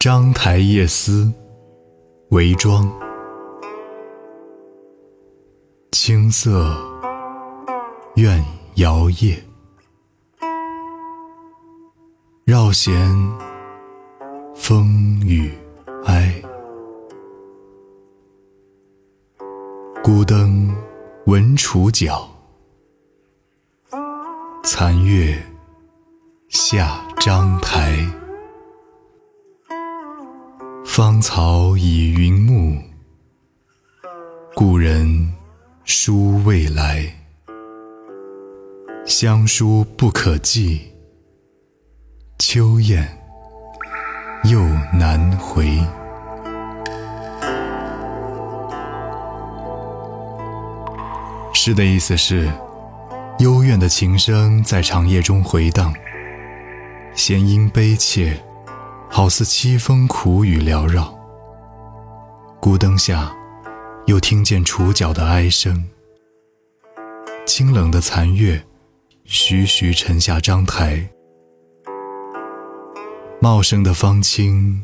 章台夜思，韦庄。青色怨摇曳，绕弦风雨哀。孤灯闻楚角，残月下章台。芳草已云暮，故人书未来。乡书不可寄，秋雁又难回。诗的意思是，幽怨的琴声在长夜中回荡，弦音悲切，好似凄风苦雨缭绕。孤灯下，又听见楚角的哀声。清冷的残月，徐徐沉下章台，茂盛的芳青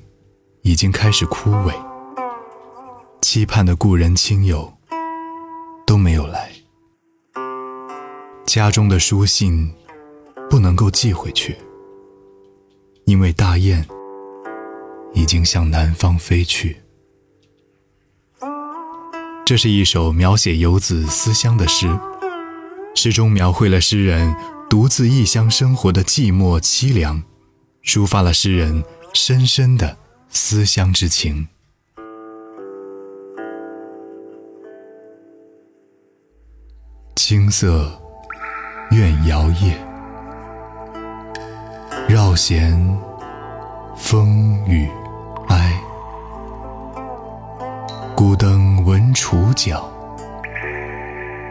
已经开始枯萎，期盼的故人亲友都没有来。家中的书信不能够寄回去，因为大雁已经向南方飞去。这是一首描写游子思乡的诗，诗中描绘了诗人独自异乡生活的寂寞凄凉，抒发了诗人深深的思乡之情。青色。怨摇曳，绕弦风雨孤灯闻楚角，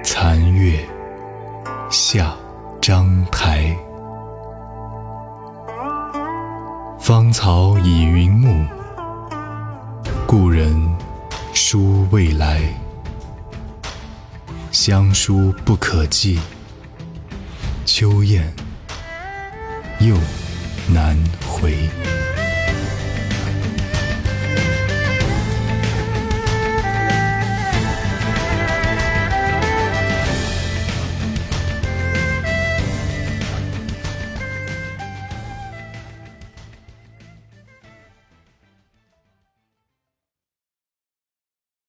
残月下章台。芳草已云暮，故人书未来。乡书不可寄。秋雁又难回。